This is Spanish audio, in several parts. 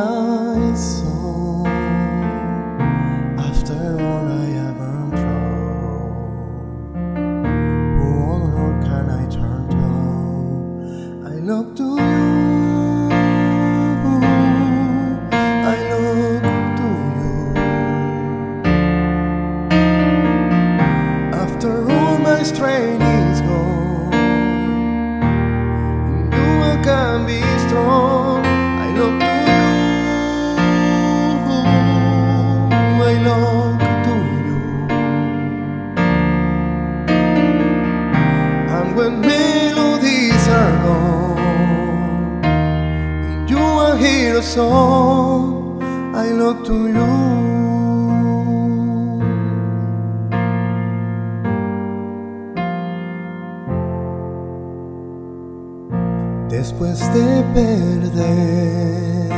my soul after all I ever improved. Who on earth can I turn to? I look to I look to you. Después de perder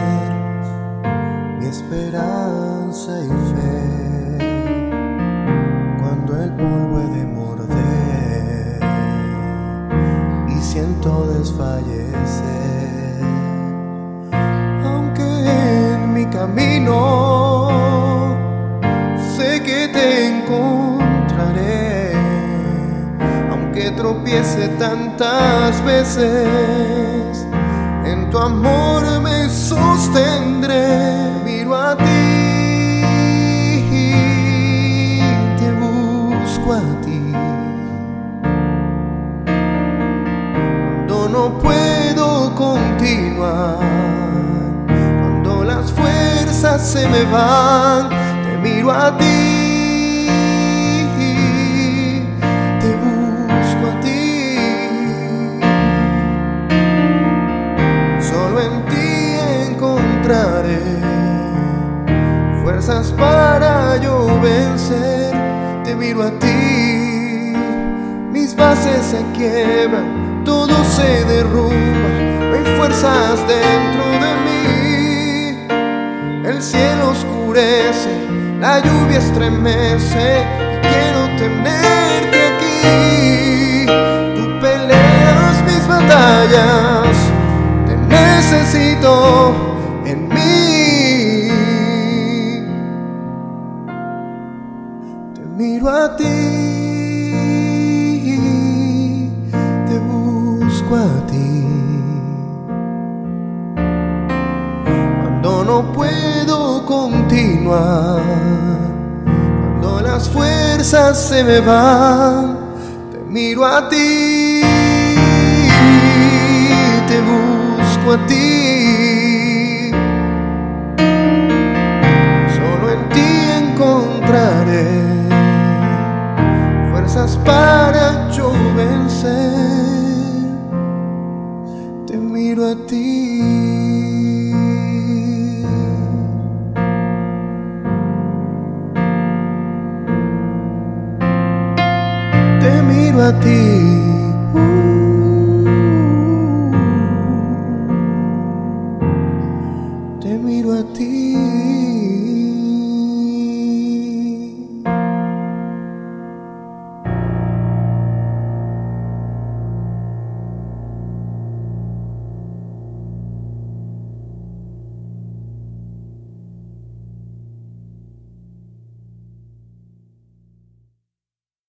mi esperanza y fe, cuando el polvo he de morder y siento desfallecer, camino sé que te encontraré, aunque tropiece tantas veces, en tu amor me sostendré, miro a ti, te busco a ti. Cuando no puedo continuar, fuerzas se me van, te miro a ti, te busco a ti. Solo en ti encontraré fuerzas para yo vencer. Te miro a ti, mis bases se quiebran, todo se derrumba, no hay fuerzas de la lluvia estremece y quiero tenerte aquí. Tú peleas mis batallas, te necesito en mí. Te miro a ti, te busco a ti. No puedo continuar, cuando las fuerzas se me van, te miro a ti, te busco a ti. Solo en ti encontraré fuerzas para yo vencer. Te miro a ti. a ti.